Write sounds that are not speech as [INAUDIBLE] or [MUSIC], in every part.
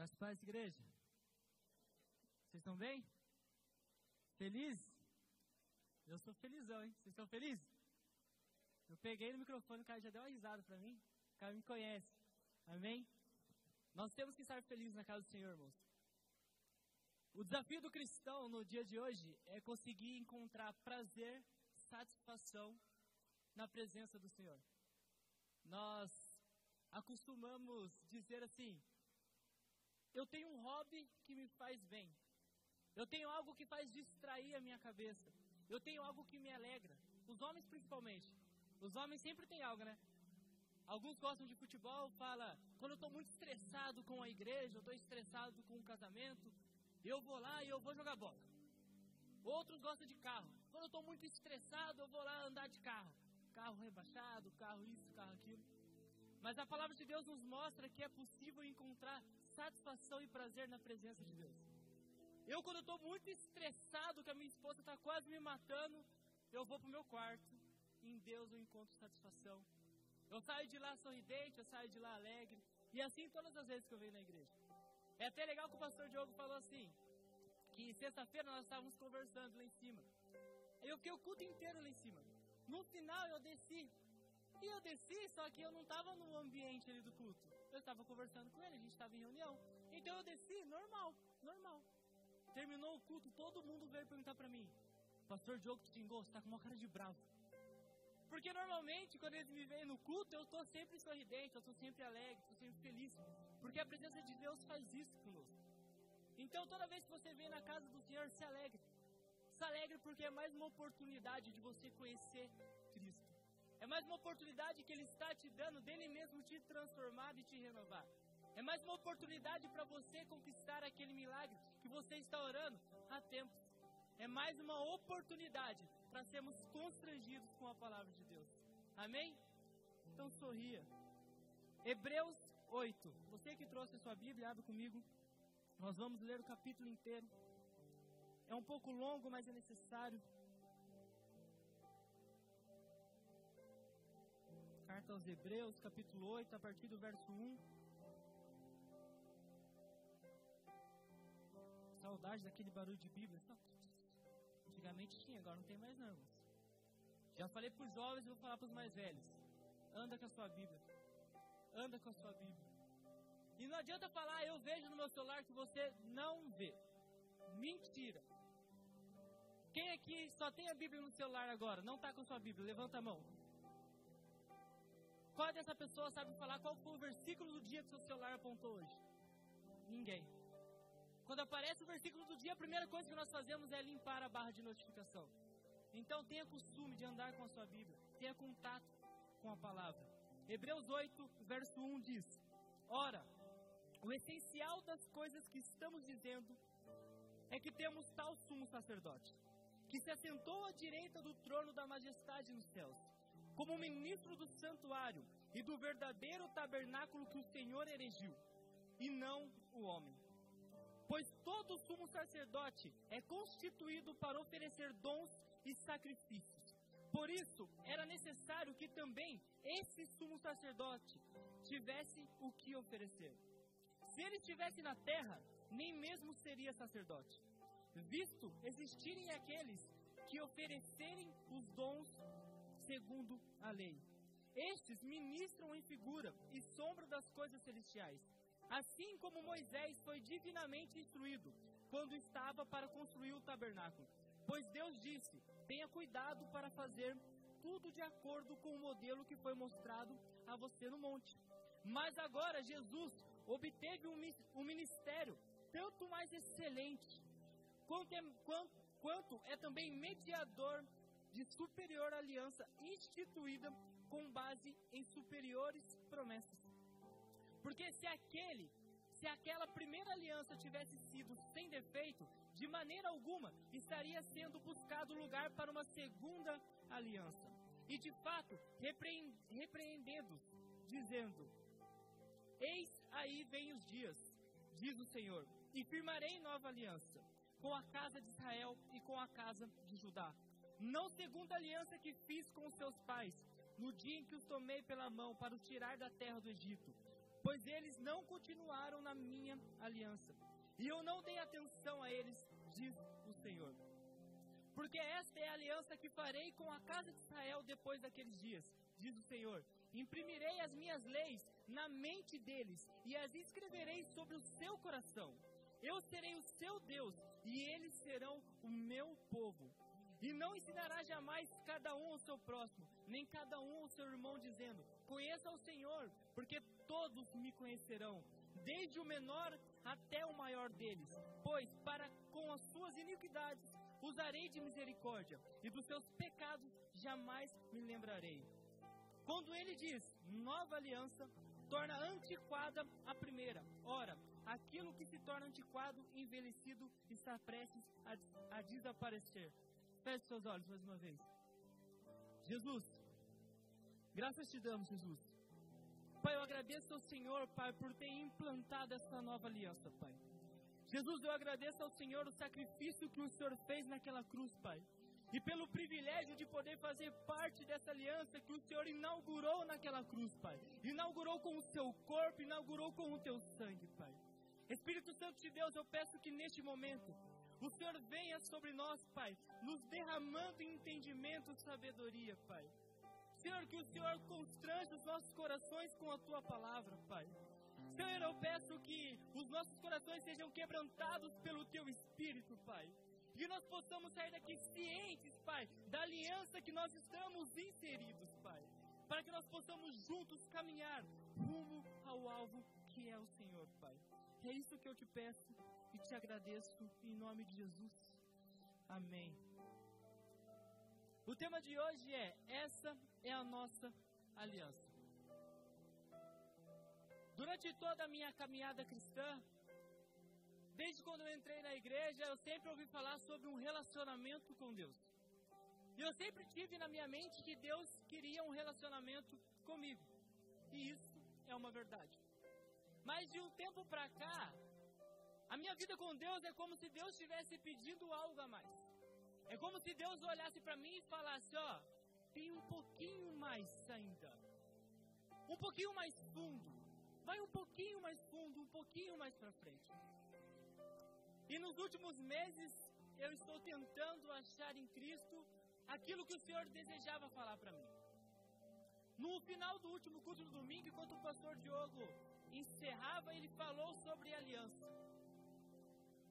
Graças a Deus, igreja. Vocês estão bem? Felizes? Eu sou felizão, hein? Vocês estão felizes? Eu peguei no microfone, o cara já deu uma risada pra mim. O cara me conhece. Amém? Nós temos que estar felizes na casa do Senhor, irmãos. O desafio do cristão no dia de hoje é conseguir encontrar prazer, satisfação na presença do Senhor. Nós acostumamos dizer assim: eu tenho um hobby que me faz bem. Eu tenho algo que faz distrair a minha cabeça. Eu tenho algo que me alegra. Os homens principalmente. Os homens sempre têm algo, né? Alguns gostam de futebol, fala, quando eu estou muito estressado com a igreja, eu estou estressado com o casamento, eu vou lá e eu vou jogar bola. Outros gostam de carro. Quando eu estou muito estressado, eu vou lá andar de carro. Carro rebaixado, carro isso, carro aquilo. Mas a palavra de Deus nos mostra que é possível encontrar satisfação e prazer na presença de Deus. Eu, quando estou muito estressado, que a minha esposa está quase me matando, eu vou para o meu quarto. Em Deus eu encontro satisfação. Eu saio de lá sorridente, eu saio de lá alegre. E assim todas as vezes que eu venho na igreja. É até legal que o pastor Diogo falou assim: que sexta-feira nós estávamos conversando lá em cima. Eu fiquei o culto inteiro lá em cima. No final eu desci. E eu desci, só que eu não estava no ambiente ali do culto. Eu estava conversando com ele, a gente estava em reunião. Então eu desci, normal, normal. Terminou o culto, todo mundo veio perguntar para mim: Pastor Diogo te xingou, você tá com uma cara de bravo. Porque normalmente, quando eles me veem no culto, eu estou sempre sorridente, eu estou sempre alegre, estou sempre feliz. Porque a presença de Deus faz isso conosco. Então, toda vez que você vem na casa do Senhor, se alegre. Se alegre porque é mais uma oportunidade de você conhecer Cristo. É mais uma oportunidade que Ele está te dando dele mesmo te transformar e te renovar. É mais uma oportunidade para você conquistar aquele milagre que você está orando há tempos. É mais uma oportunidade para sermos constrangidos com a palavra de Deus. Amém? Então sorria. Hebreus 8. Você que trouxe a sua Bíblia, abre comigo. Nós vamos ler o capítulo inteiro. É um pouco longo, mas é necessário. Carta aos Hebreus, capítulo 8, a partir do verso 1. Saudade daquele barulho de Bíblia. Antigamente tinha, agora não tem mais não. Já falei para os jovens, vou falar para os mais velhos. Anda com a sua Bíblia. Anda com a sua Bíblia. E não adianta falar, eu vejo no meu celular que você não vê. Mentira. Quem aqui só tem a Bíblia no celular agora? Não está com a sua Bíblia? Levanta a mão. Qual dessa pessoa sabe falar qual foi o versículo do dia que seu celular apontou hoje? Ninguém. Quando aparece o versículo do dia, a primeira coisa que nós fazemos é limpar a barra de notificação. Então tenha costume de andar com a sua Bíblia, tenha contato com a palavra. Hebreus 8, verso 1 diz: Ora, o essencial das coisas que estamos dizendo é que temos tal sumo sacerdote, que se assentou à direita do trono da majestade nos céus como ministro do santuário e do verdadeiro tabernáculo que o Senhor erigiu, e não o homem. Pois todo sumo sacerdote é constituído para oferecer dons e sacrifícios. Por isso, era necessário que também esse sumo sacerdote tivesse o que oferecer. Se ele estivesse na terra, nem mesmo seria sacerdote, visto existirem aqueles que oferecerem os dons segundo a lei. Estes ministram em figura e sombra das coisas celestiais, assim como Moisés foi divinamente instruído quando estava para construir o tabernáculo. Pois Deus disse: tenha cuidado para fazer tudo de acordo com o modelo que foi mostrado a você no monte. Mas agora Jesus obteve um ministério tanto mais excelente, quanto é, quanto, quanto é também mediador de superior aliança instituída com base em superiores promessas. Porque se aquele, se aquela primeira aliança tivesse sido sem defeito, de maneira alguma estaria sendo buscado lugar para uma segunda aliança. E de fato, repreendendo-os, dizendo: Eis aí vem os dias, diz o Senhor, e firmarei nova aliança com a casa de Israel e com a casa de Judá não segundo a aliança que fiz com os seus pais, no dia em que os tomei pela mão para os tirar da terra do Egito, pois eles não continuaram na minha aliança. E eu não dei atenção a eles, diz o Senhor. Porque esta é a aliança que farei com a casa de Israel depois daqueles dias, diz o Senhor. Imprimirei as minhas leis na mente deles e as escreverei sobre o seu coração. Eu serei o seu Deus e eles serão o meu povo. E não ensinará jamais cada um ao seu próximo, nem cada um ao seu irmão, dizendo: Conheça o Senhor, porque todos me conhecerão, desde o menor até o maior deles. Pois para com as suas iniquidades usarei de misericórdia, e dos seus pecados jamais me lembrarei. Quando ele diz nova aliança, torna antiquada a primeira. Ora, aquilo que se torna antiquado, envelhecido, está prestes a, a desaparecer. Feche seus olhos mais uma vez. Jesus, graças te damos, Jesus. Pai, eu agradeço ao Senhor, Pai, por ter implantado essa nova aliança, Pai. Jesus, eu agradeço ao Senhor o sacrifício que o Senhor fez naquela cruz, Pai. E pelo privilégio de poder fazer parte dessa aliança que o Senhor inaugurou naquela cruz, Pai. Inaugurou com o seu corpo, inaugurou com o teu sangue, Pai. Espírito Santo de Deus, eu peço que neste momento o Senhor venha sobre nós, Pai, nos derramando entendimento e sabedoria, Pai. Senhor, que o Senhor constrange os nossos corações com a tua palavra, Pai. Senhor, eu peço que os nossos corações sejam quebrantados pelo teu espírito, Pai. Que nós possamos sair daqui cientes, Pai, da aliança que nós estamos inseridos, Pai. Para que nós possamos juntos caminhar rumo ao alvo que é o Senhor, Pai. É isso que eu te peço e te agradeço em nome de Jesus. Amém. O tema de hoje é: essa é a nossa aliança. Durante toda a minha caminhada cristã, desde quando eu entrei na igreja, eu sempre ouvi falar sobre um relacionamento com Deus. E eu sempre tive na minha mente que Deus queria um relacionamento comigo. E isso é uma verdade. Mas de um tempo para cá, a minha vida com Deus é como se Deus estivesse pedindo algo a mais. É como se Deus olhasse para mim e falasse: Ó, tem um pouquinho mais ainda. Um pouquinho mais fundo. Vai um pouquinho mais fundo, um pouquinho mais para frente. E nos últimos meses, eu estou tentando achar em Cristo aquilo que o Senhor desejava falar para mim. No final do último culto do domingo, enquanto o pastor Diogo encerrava, ele falou sobre aliança.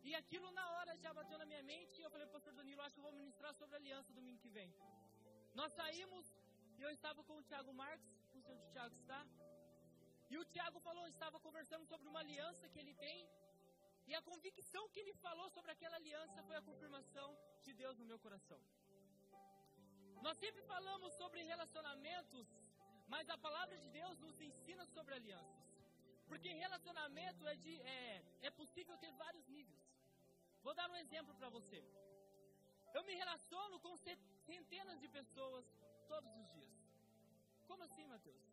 E aquilo na hora já bateu na minha mente e eu falei, pastor Danilo, acho que eu vou ministrar sobre aliança domingo que vem. Nós saímos e eu estava com o Tiago Marques, não sei onde o Tiago está. E o Tiago falou, estava conversando sobre uma aliança que ele tem. E a convicção que ele falou sobre aquela aliança foi a confirmação de Deus no meu coração. Nós sempre falamos sobre relacionamentos, mas a palavra de Deus nos ensina sobre alianças. Porque relacionamento é, de, é, é possível ter vários níveis. Vou dar um exemplo para você. Eu me relaciono com centenas de pessoas todos os dias. Como assim, Mateus?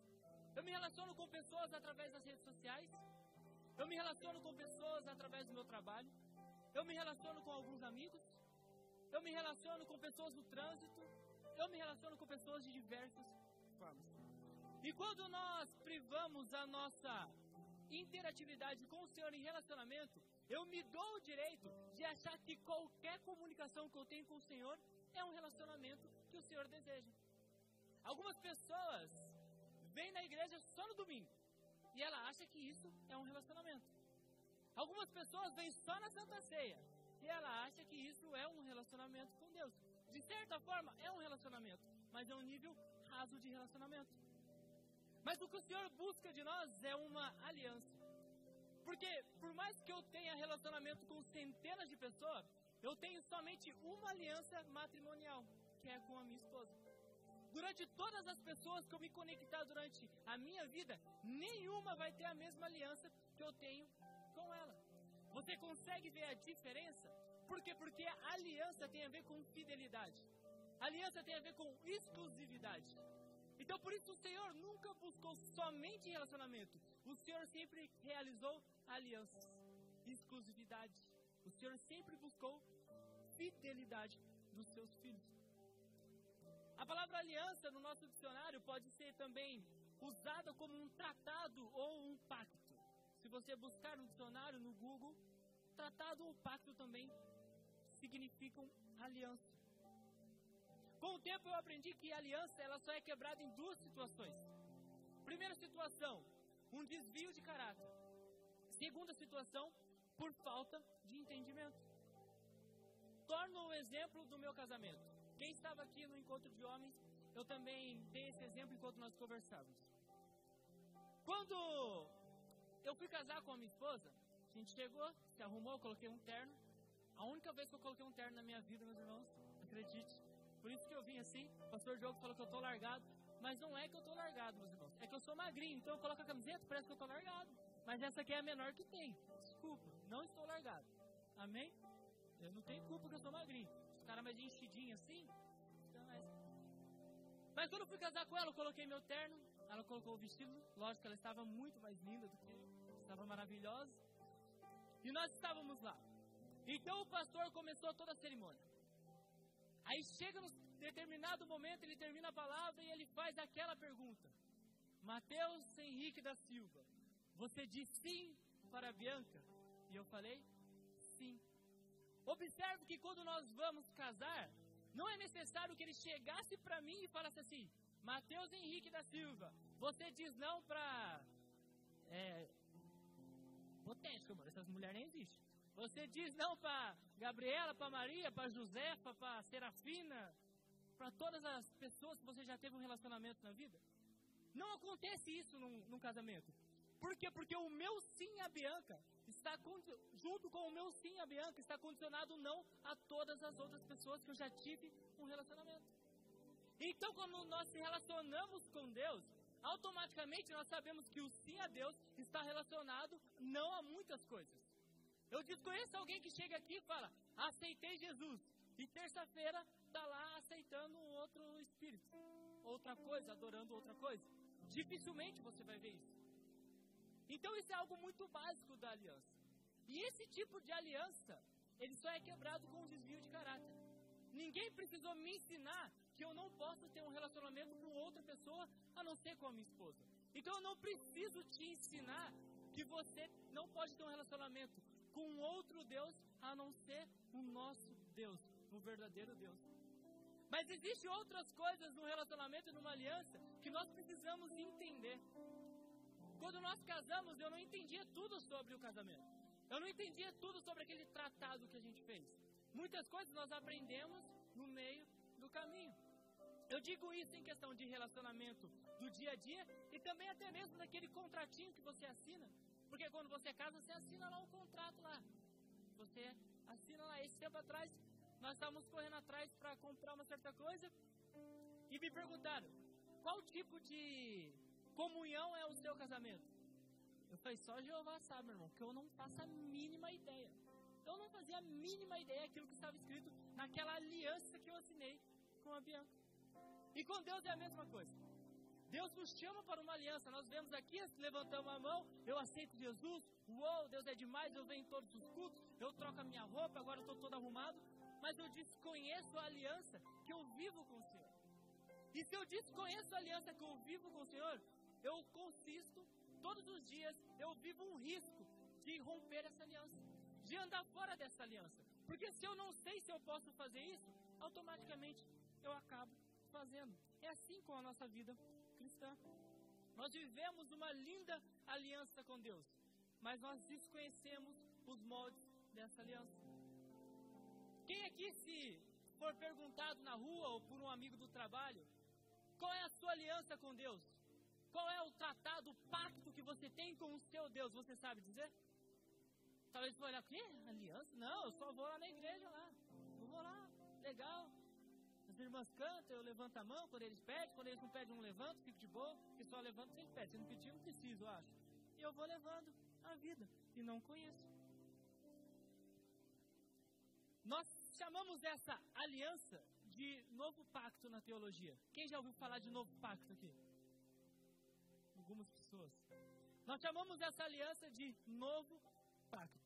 Eu me relaciono com pessoas através das redes sociais. Eu me relaciono com pessoas através do meu trabalho. Eu me relaciono com alguns amigos. Eu me relaciono com pessoas no trânsito. Eu me relaciono com pessoas de diversas formas. E quando nós privamos a nossa interatividade com o Senhor em relacionamento, eu me dou o direito de achar que qualquer comunicação que eu tenho com o Senhor é um relacionamento que o Senhor deseja. Algumas pessoas vêm na igreja só no domingo e ela acha que isso é um relacionamento. Algumas pessoas vêm só na Santa Ceia e ela acha que isso é um relacionamento com Deus. De certa forma, é um relacionamento, mas é um nível raso de relacionamento. Mas o que o Senhor busca de nós é uma aliança. Porque por mais que eu tenha relacionamento com centenas de pessoas, eu tenho somente uma aliança matrimonial, que é com a minha esposa. Durante todas as pessoas que eu me conectar durante a minha vida, nenhuma vai ter a mesma aliança que eu tenho com ela. Você consegue ver a diferença? Por quê? Porque a aliança tem a ver com fidelidade. A aliança tem a ver com exclusividade. Então por isso o Senhor nunca buscou somente relacionamento. O Senhor sempre realizou alianças, exclusividade. O Senhor sempre buscou fidelidade dos seus filhos. A palavra aliança no nosso dicionário pode ser também usada como um tratado ou um pacto. Se você buscar no dicionário, no Google, tratado ou pacto também significam aliança. Com o tempo eu aprendi que a aliança ela só é quebrada em duas situações. Primeira situação, um desvio de caráter. Segunda situação, por falta de entendimento. Torno o exemplo do meu casamento. Quem estava aqui no encontro de homens, eu também dei esse exemplo enquanto nós conversávamos. Quando eu fui casar com a minha esposa, a gente chegou, se arrumou, coloquei um terno. A única vez que eu coloquei um terno na minha vida, meus irmãos, acredite. Por isso que eu vim assim. O pastor Diogo falou que eu tô largado. Mas não é que eu tô largado, meus irmãos. É que eu sou magrinho, então eu coloco a camiseta, parece que eu tô largado. Mas essa aqui é a menor que tem. Desculpa, não estou largado. Amém? Eu não tenho culpa que eu sou magrinho. Os caras mais enchidinhos assim. Então é... Mas quando eu fui casar com ela, eu coloquei meu terno. Ela colocou o vestido. Lógico que ela estava muito mais linda do que eu. Estava maravilhosa. E nós estávamos lá. Então o pastor começou toda a cerimônia. Aí chega no determinado momento, ele termina a palavra e ele faz aquela pergunta. Mateus Henrique da Silva, você diz sim para a Bianca? E eu falei, sim. Observe que quando nós vamos casar, não é necessário que ele chegasse para mim e falasse assim, Mateus Henrique da Silva, você diz não para é, Botética, mano. Essas mulheres nem existem. Você diz não para Gabriela, para Maria, para Josefa, para Serafina, para todas as pessoas que você já teve um relacionamento na vida? Não acontece isso num, num casamento. Por quê? Porque o meu sim a Bianca está junto com o meu sim a Bianca está condicionado não a todas as outras pessoas que eu já tive um relacionamento. Então, quando nós se relacionamos com Deus, automaticamente nós sabemos que o sim a Deus está relacionado não a muitas coisas. Eu desconheço alguém que chega aqui e fala, aceitei Jesus, e terça-feira está lá aceitando um outro espírito, outra coisa, adorando outra coisa. Dificilmente você vai ver isso. Então isso é algo muito básico da aliança. E esse tipo de aliança, ele só é quebrado com um desvio de caráter. Ninguém precisou me ensinar que eu não posso ter um relacionamento com outra pessoa a não ser com a minha esposa. Então eu não preciso te ensinar que você não pode ter um relacionamento com outro Deus a não ser o nosso Deus, o verdadeiro Deus. Mas existem outras coisas no relacionamento e numa aliança que nós precisamos entender. Quando nós casamos, eu não entendia tudo sobre o casamento. Eu não entendia tudo sobre aquele tratado que a gente fez. Muitas coisas nós aprendemos no meio do caminho. Eu digo isso em questão de relacionamento do dia a dia e também até mesmo daquele contratinho que você assina. Porque quando você casa, você assina lá um contrato lá. Você assina lá. Esse tempo atrás, nós estávamos correndo atrás para comprar uma certa coisa e me perguntaram qual tipo de comunhão é o seu casamento. Eu falei, só Jeová sabe, meu irmão, que eu não faço a mínima ideia. Eu não fazia a mínima ideia daquilo que estava escrito naquela aliança que eu assinei com a Bianca. E com Deus é a mesma coisa. Deus nos chama para uma aliança. Nós vemos aqui, levantamos a mão, eu aceito Jesus. Uou, Deus é demais, eu venho em todos os cultos, eu troco a minha roupa, agora estou todo arrumado. Mas eu desconheço a aliança que eu vivo com o Senhor. E se eu desconheço a aliança que eu vivo com o Senhor, eu consisto, todos os dias, eu vivo um risco de romper essa aliança de andar fora dessa aliança. Porque se eu não sei se eu posso fazer isso, automaticamente eu acabo fazendo. É assim com a nossa vida cristã. Nós vivemos uma linda aliança com Deus, mas nós desconhecemos os moldes dessa aliança. Quem aqui, se for perguntado na rua ou por um amigo do trabalho, qual é a sua aliança com Deus? Qual é o tratado, o pacto que você tem com o seu Deus? Você sabe dizer? Talvez você olhar, o quê? Aliança? Não, eu só vou lá na igreja lá. Eu vou lá, legal. As irmãs cantam, eu levanto a mão quando eles pedem, quando eles não pedem, eu não levanto, fico de boa, porque só levanto sem pede. Se não pedir, não preciso, eu acho. E eu vou levando a vida, e não conheço. Nós chamamos essa aliança de novo pacto na teologia. Quem já ouviu falar de novo pacto aqui? Algumas pessoas. Nós chamamos essa aliança de novo pacto.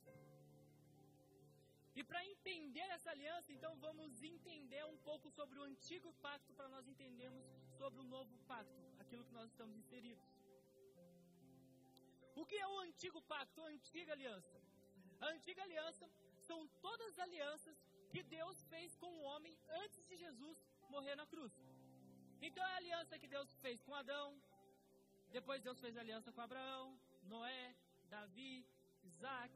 E para entender essa aliança, então vamos entender um pouco sobre o antigo pacto para nós entendermos sobre o novo pacto, aquilo que nós estamos inseridos. O que é o antigo pacto, a antiga aliança? A antiga aliança são todas as alianças que Deus fez com o homem antes de Jesus morrer na cruz. Então é a aliança que Deus fez com Adão, depois Deus fez aliança com Abraão, Noé, Davi, Isaac,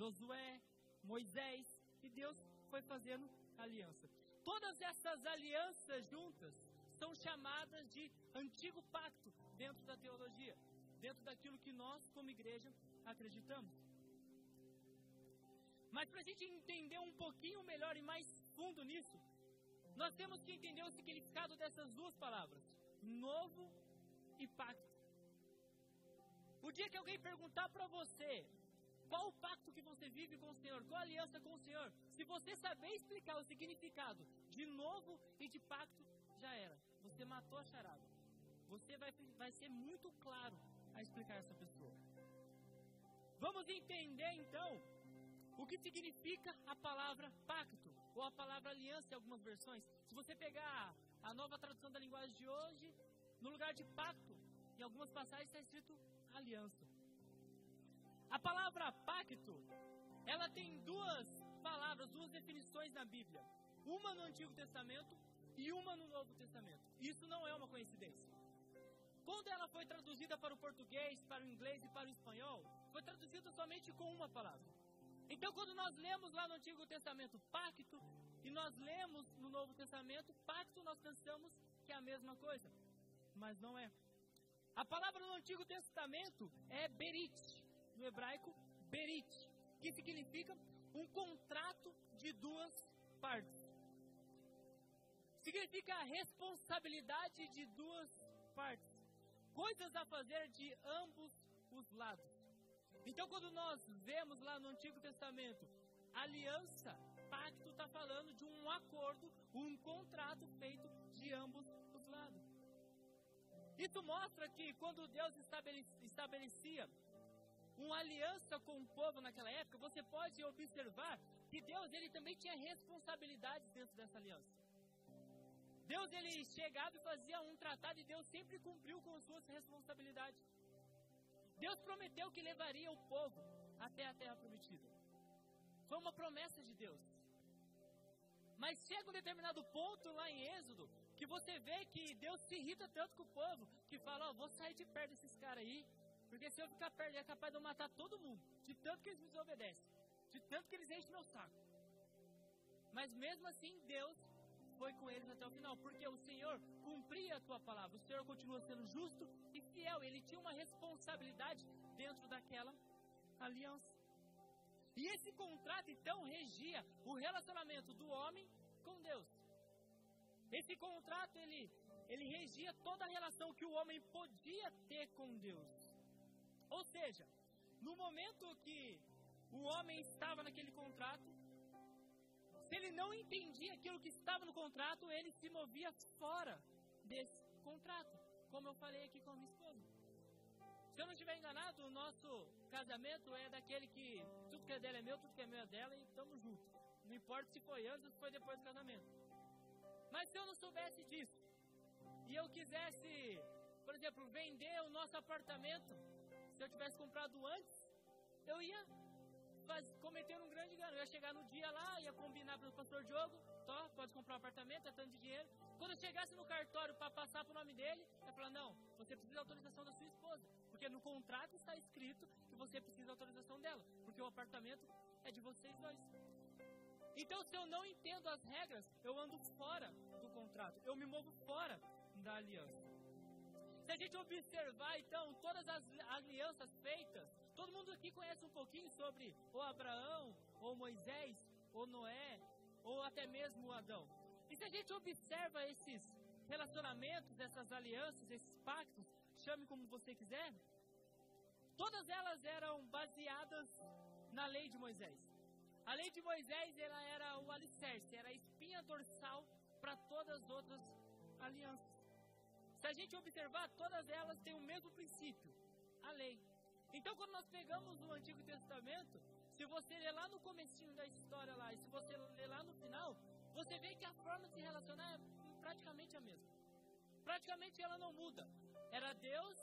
Josué, Moisés, e Deus foi fazendo aliança. Todas essas alianças juntas são chamadas de antigo pacto dentro da teologia, dentro daquilo que nós, como igreja, acreditamos. Mas para a gente entender um pouquinho melhor e mais fundo nisso, nós temos que entender o significado dessas duas palavras: novo e pacto. O dia que alguém perguntar para você qual o pacto que você vive com o Senhor, qual a aliança com o Senhor, se você saber explicar o significado de novo e de pacto, já era. Você matou a charada. Você vai, vai ser muito claro a explicar essa pessoa. Vamos entender então o que significa a palavra pacto, ou a palavra aliança em algumas versões. Se você pegar a nova tradução da linguagem de hoje, no lugar de pacto, em algumas passagens está escrito aliança. A palavra pacto, ela tem duas palavras, duas definições na Bíblia. Uma no Antigo Testamento e uma no Novo Testamento. Isso não é uma coincidência. Quando ela foi traduzida para o português, para o inglês e para o espanhol, foi traduzida somente com uma palavra. Então, quando nós lemos lá no Antigo Testamento pacto e nós lemos no Novo Testamento pacto, nós pensamos que é a mesma coisa, mas não é. A palavra no Antigo Testamento é berit, no hebraico berit, que significa um contrato de duas partes. Significa a responsabilidade de duas partes, coisas a fazer de ambos os lados. Então, quando nós vemos lá no Antigo Testamento, aliança, pacto, está falando de um acordo, um contrato feito de ambos os lados. Isso mostra que quando Deus estabelecia uma aliança com o povo naquela época, você pode observar que Deus ele também tinha responsabilidades dentro dessa aliança. Deus ele chegava e fazia um tratado e Deus sempre cumpriu com suas responsabilidades. Deus prometeu que levaria o povo até a terra prometida. Foi uma promessa de Deus. Mas chega um determinado ponto lá em Êxodo que você vê que Deus se irrita tanto com o povo que fala: Ó, oh, vou sair de perto desses caras aí, porque se eu ficar perto, é capaz de eu matar todo mundo, de tanto que eles me desobedecem, de tanto que eles enchem meu saco. Mas mesmo assim, Deus foi com eles até o final, porque o Senhor cumpria a tua palavra, o Senhor continua sendo justo e fiel, ele tinha uma responsabilidade dentro daquela aliança. E esse contrato então regia o relacionamento do homem com Deus. Esse contrato ele, ele regia toda a relação que o homem podia ter com Deus. Ou seja, no momento que o homem estava naquele contrato, se ele não entendia aquilo que estava no contrato, ele se movia fora desse contrato. Como eu falei aqui com a minha esposa. Se eu não estiver enganado, o nosso casamento é daquele que tudo que é dela é meu, tudo que é meu é dela e estamos juntos. Não importa se foi antes ou se foi depois do casamento. Mas se eu não soubesse disso e eu quisesse, por exemplo, vender o nosso apartamento, se eu tivesse comprado antes, eu ia faz, cometendo um grande engano. Eu ia chegar no dia lá, ia combinar com o pastor Diogo, tó, pode comprar um apartamento, é tanto de dinheiro. Quando eu chegasse no cartório para passar pro nome dele, ia falar, não, você precisa da autorização da sua esposa. Porque no contrato está escrito que você precisa da autorização dela. Porque o apartamento é de vocês dois. Então, se eu não entendo as regras, eu ando fora do contrato. Eu me movo fora da aliança. Se a gente observar, então, todas as alianças feitas Todo mundo aqui conhece um pouquinho sobre o Abraão, ou Moisés, ou Noé, ou até mesmo Adão. E se a gente observa esses relacionamentos, essas alianças, esses pactos, chame como você quiser, todas elas eram baseadas na lei de Moisés. A lei de Moisés ela era o alicerce, era a espinha dorsal para todas as outras alianças. Se a gente observar, todas elas têm o mesmo princípio, a lei. Então, quando nós pegamos o Antigo Testamento, se você ler lá no comecinho da história lá, e se você ler lá no final, você vê que a forma de se relacionar é praticamente a mesma. Praticamente ela não muda. Era Deus,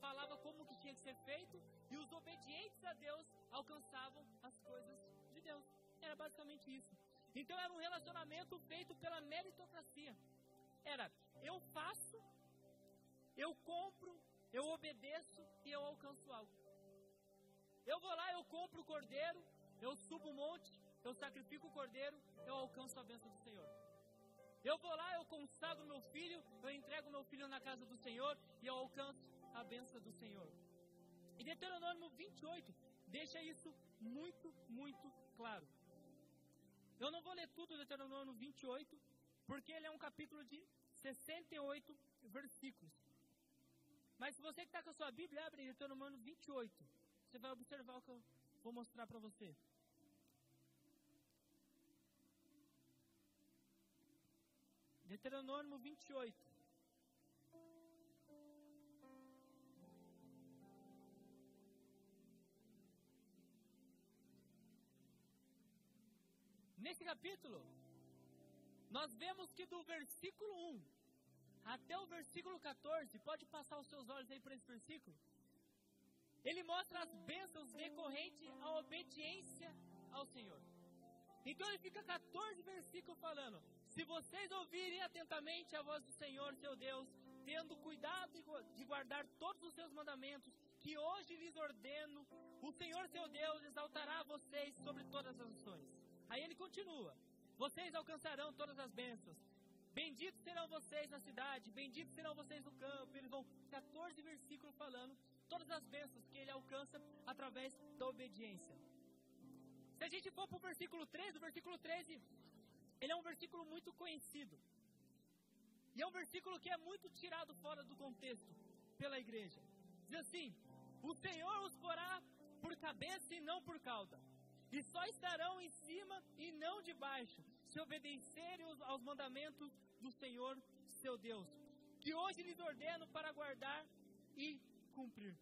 falava como que tinha que ser feito, e os obedientes a Deus alcançavam as coisas de Deus. Era basicamente isso. Então era um relacionamento feito pela meritocracia. Era eu faço, eu compro, eu obedeço e eu alcanço algo. Eu vou lá, eu compro o cordeiro, eu subo o monte, eu sacrifico o cordeiro, eu alcanço a bênção do Senhor. Eu vou lá, eu consagro meu filho, eu entrego meu filho na casa do Senhor e eu alcanço a bênção do Senhor. E Deuteronômio 28 deixa isso muito, muito claro. Eu não vou ler tudo Deuteronômio 28, porque ele é um capítulo de 68 versículos. Mas se você que está com a sua Bíblia, abre Deuteronômio 28. Você vai observar o que eu vou mostrar para você. Deuteronômio 28. Nesse capítulo, nós vemos que do versículo 1 até o versículo 14, pode passar os seus olhos aí por esse versículo. Ele mostra as bênçãos decorrentes à obediência ao Senhor. Então ele fica 14 versículos falando: Se vocês ouvirem atentamente a voz do Senhor, seu Deus, tendo cuidado de guardar todos os seus mandamentos, que hoje lhes ordeno, o Senhor seu Deus exaltará vocês sobre todas as nações. Aí ele continua: Vocês alcançarão todas as bênçãos. Benditos serão vocês na cidade, benditos serão vocês no campo. Eles vão 14 versículos falando todas as bênçãos que ele alcança através da obediência. Se a gente for para o versículo 13, o versículo 13, ele é um versículo muito conhecido. E é um versículo que é muito tirado fora do contexto pela igreja. Diz assim: O Senhor os porá por cabeça e não por cauda, e só estarão em cima e não debaixo, se obedecerem aos mandamentos do Senhor seu Deus, que hoje lhes ordeno para guardar e cumprir.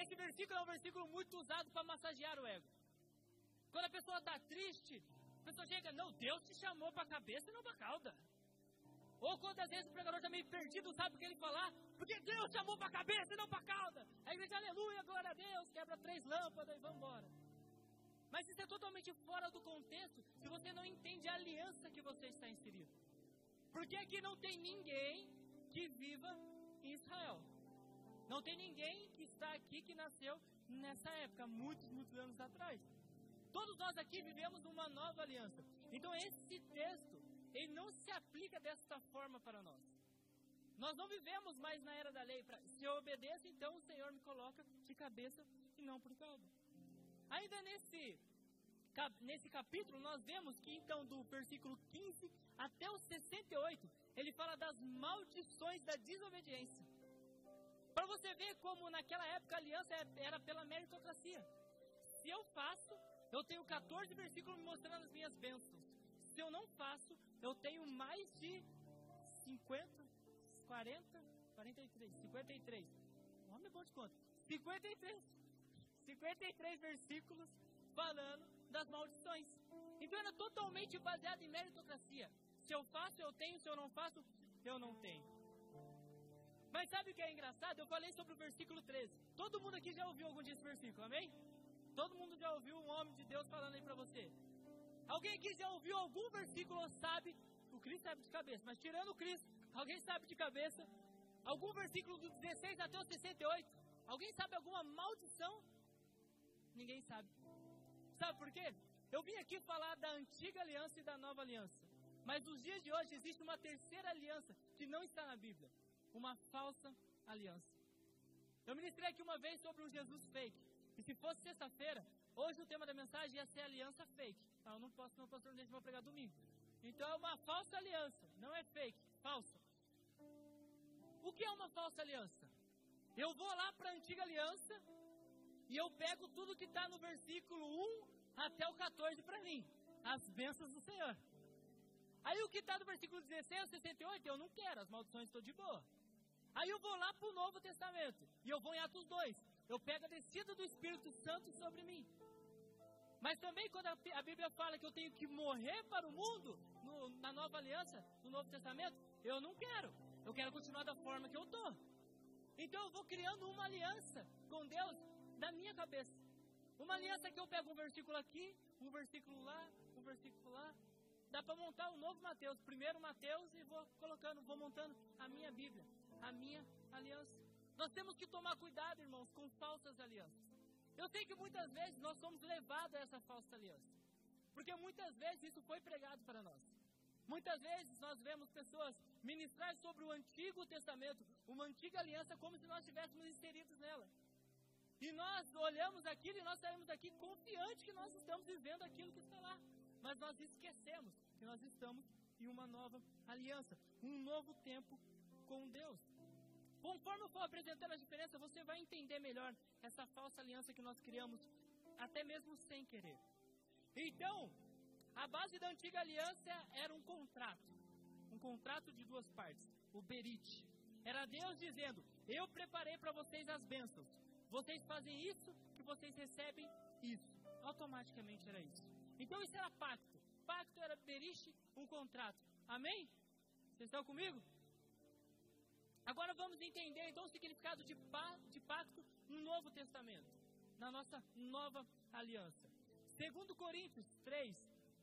Esse versículo é um versículo muito usado para massagear o ego. Quando a pessoa está triste, a pessoa chega, não, Deus te chamou para a cabeça e não para a cauda. Ou quantas vezes o pregador está meio perdido, sabe o que ele falar? Porque Deus chamou para a cabeça e não para a cauda. A igreja, aleluia, glória a Deus, quebra três lâmpadas e vamos embora. Mas isso é totalmente fora do contexto se você não entende a aliança que você está inserido. Porque aqui não tem ninguém que viva em Israel. Não tem ninguém que está aqui que nasceu nessa época, muitos, muitos anos atrás. Todos nós aqui vivemos uma nova aliança. Então esse texto, ele não se aplica desta forma para nós. Nós não vivemos mais na era da lei. Pra, se eu obedeço, então o Senhor me coloca de cabeça e não por cauda. Ainda nesse, nesse capítulo, nós vemos que então do versículo 15 até o 68, ele fala das maldições da desobediência. Para você ver como naquela época a aliança era pela meritocracia. Se eu faço, eu tenho 14 versículos me mostrando as minhas bênçãos. Se eu não faço, eu tenho mais de 50, 40, 43, 53. O homem é bom de conta. 53, 53 versículos falando das maldições. Então era totalmente baseado em meritocracia. Se eu faço, eu tenho. Se eu não faço, eu não tenho. Mas sabe o que é engraçado? Eu falei sobre o versículo 13. Todo mundo aqui já ouviu algum desse versículo, amém? Todo mundo já ouviu um homem de Deus falando aí para você. Alguém aqui já ouviu algum versículo ou sabe? O Cristo sabe de cabeça, mas tirando o Cristo, alguém sabe de cabeça? Algum versículo do 16 até o 68? Alguém sabe alguma maldição? Ninguém sabe. Sabe por quê? Eu vim aqui falar da antiga aliança e da nova aliança. Mas nos dias de hoje existe uma terceira aliança que não está na Bíblia uma falsa aliança. Eu ministrei aqui uma vez sobre um Jesus fake. E se fosse sexta-feira, hoje o tema da mensagem ia ser aliança fake. Tá, eu não posso, não posso deixar vou pregar domingo. Então é uma falsa aliança, não é fake, falsa. O que é uma falsa aliança? Eu vou lá para a antiga aliança e eu pego tudo que está no versículo 1 até o 14 para mim. As bênçãos do Senhor. Aí o que está no versículo 16 ao 68, eu não quero, as maldições estou de boa. Aí eu vou lá para o Novo Testamento. E eu vou em Atos 2. Eu pego a descida do Espírito Santo sobre mim. Mas também quando a, Bíblia fala que eu tenho que morrer para o mundo, no, na nova aliança, no Novo Testamento, eu não quero. Eu quero continuar da forma que eu tô. Então eu vou criando uma aliança com Deus da minha cabeça. Uma aliança que eu pego um versículo aqui, um versículo lá, um versículo lá. Dá para montar um novo Mateus. Primeiro Mateus e vou colocando, vou montando a minha Bíblia, a minha aliança. Nós temos que tomar cuidado, irmãos, com falsas alianças. Eu sei que muitas vezes nós somos levados a essa falsa aliança. Porque muitas vezes isso foi pregado para nós. Muitas vezes nós vemos pessoas ministrar sobre o Antigo Testamento, uma antiga aliança, como se nós estivéssemos inseridos nela. E nós olhamos aquilo e nós saímos daqui confiantes que nós estamos vivendo aquilo que está lá. Mas nós esquecemos que nós estamos em uma nova aliança, um novo tempo com Deus. Conforme eu for apresentando as diferenças, você vai entender melhor essa falsa aliança que nós criamos, até mesmo sem querer. Então, a base da antiga aliança era um contrato, um contrato de duas partes, o berite. Era Deus dizendo: Eu preparei para vocês as bênçãos. Vocês fazem isso que vocês recebem isso. Automaticamente era isso. Então isso era pacto. Pacto era berite, um contrato. Amém? Vocês estão comigo? Agora vamos entender então o significado de, de pacto no Novo Testamento, na nossa nova aliança. Segundo Coríntios 3,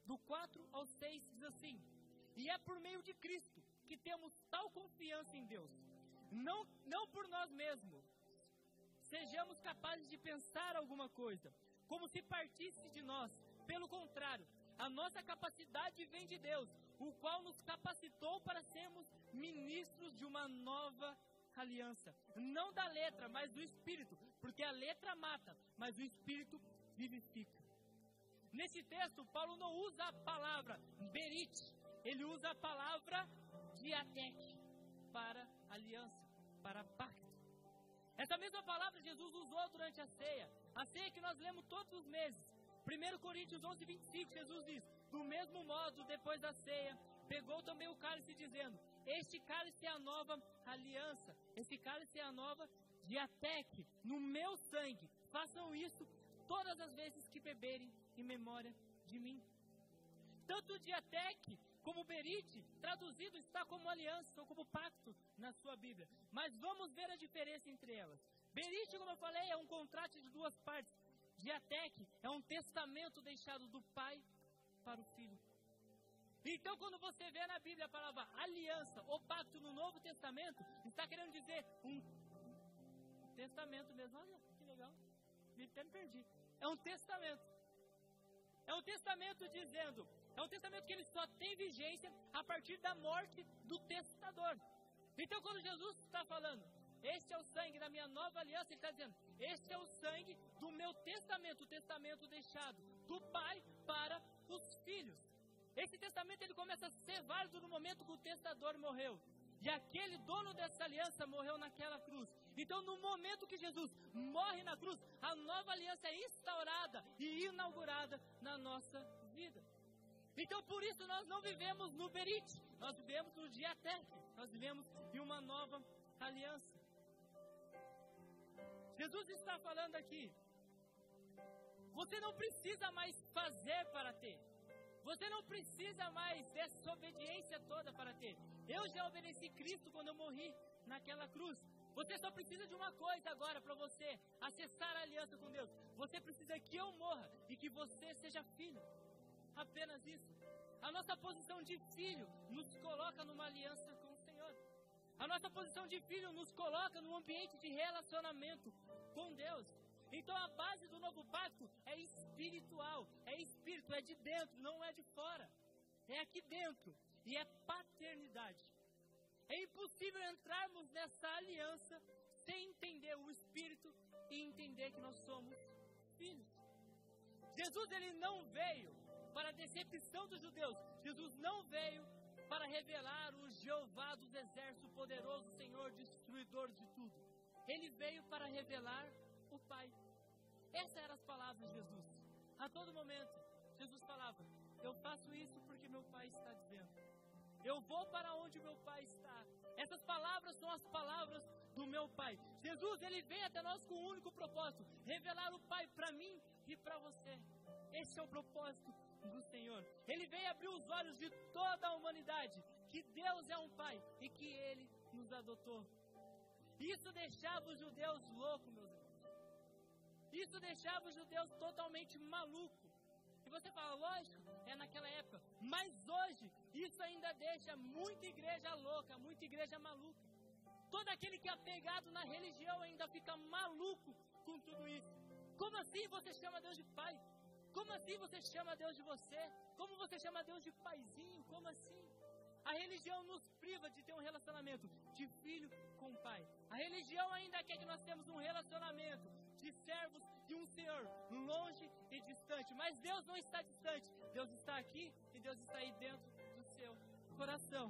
do 4 ao 6, diz assim: E é por meio de Cristo que temos tal confiança em Deus, não, não por nós mesmos, sejamos capazes de pensar alguma coisa, como se partisse de nós. Pelo contrário, a nossa capacidade vem de Deus, o qual nos capacitou para sermos ministros de uma nova aliança. Não da letra, mas do Espírito, porque a letra mata, mas o Espírito vivifica. Nesse texto, Paulo não usa a palavra berite, ele usa a palavra diatec para aliança, para pacto. Essa mesma palavra Jesus usou durante a ceia, a ceia que nós lemos todos os meses. 1 Coríntios 11, 25, Jesus diz: Do mesmo modo, depois da ceia, pegou também o cálice, dizendo: Este cálice é a nova aliança, este cálice é a nova diatec, no meu sangue. Façam isso todas as vezes que beberem em memória de mim. Tanto diatec como berite, traduzido está como aliança ou como pacto na sua Bíblia. Mas vamos ver a diferença entre elas. Berite, como eu falei, é um contrato de duas partes. Diatec é um testamento deixado do pai para o filho. Então, quando você vê na Bíblia a palavra aliança ou pacto no Novo Testamento, está querendo dizer um testamento mesmo. Olha que legal, me até me perdi. É um testamento. É um testamento dizendo, é um testamento que ele só tem vigência a partir da morte do testador. Então, quando Jesus está falando, este é o sangue da minha nova aliança. Ele está dizendo: Este é o sangue do meu testamento, o testamento deixado do pai para os filhos. Esse testamento ele começa a ser válido no momento que o testador morreu. E aquele dono dessa aliança morreu naquela cruz. Então, no momento que Jesus morre na cruz, a nova aliança é instaurada e inaugurada na nossa vida. Então, por isso, nós não vivemos no Berite, nós vivemos no Diatec, nós vivemos em uma nova aliança. Jesus está falando aqui. Você não precisa mais fazer para ter. Você não precisa mais dessa obediência toda para ter. Eu já obedeci Cristo quando eu morri naquela cruz. Você só precisa de uma coisa agora para você acessar a aliança com Deus. Você precisa que eu morra e que você seja filho. Apenas isso. A nossa posição de filho nos coloca numa aliança com o Senhor. A nossa posição de filho nos coloca num ambiente de relacionamento com Deus. Então a base do novo pacto é espiritual, é espírito, é de dentro, não é de fora. É aqui dentro e é paternidade. É impossível entrarmos nessa aliança sem entender o espírito e entender que nós somos filhos. Jesus ele não veio para a decepção dos judeus. Jesus não veio para revelar o Jeová dos exércitos, poderoso Senhor, destruidor de tudo. Ele veio para revelar o Pai. Essas eram as palavras de Jesus. A todo momento, Jesus falava: Eu faço isso porque meu Pai está dizendo. Eu vou para onde meu Pai está. Essas palavras são as palavras do meu Pai. Jesus, ele vem até nós com um único propósito: revelar o Pai para mim e para você. Esse é o propósito do Senhor. Ele veio abrir os olhos de toda a humanidade que Deus é um Pai e que Ele nos adotou. Isso deixava os judeus loucos, meus irmãos. Isso deixava os judeus totalmente malucos. E você fala, lógico, é naquela época. Mas hoje, isso ainda deixa muita igreja louca, muita igreja maluca. Todo aquele que é apegado na religião ainda fica maluco com tudo isso. Como assim você chama Deus de pai? Como assim você chama Deus de você? Como você chama Deus de paizinho? Como assim? A religião nos priva de ter um relacionamento de filho com pai. A religião ainda quer que nós temos um relacionamento de servos de um Senhor longe e distante. Mas Deus não está distante. Deus está aqui e Deus está aí dentro do seu coração.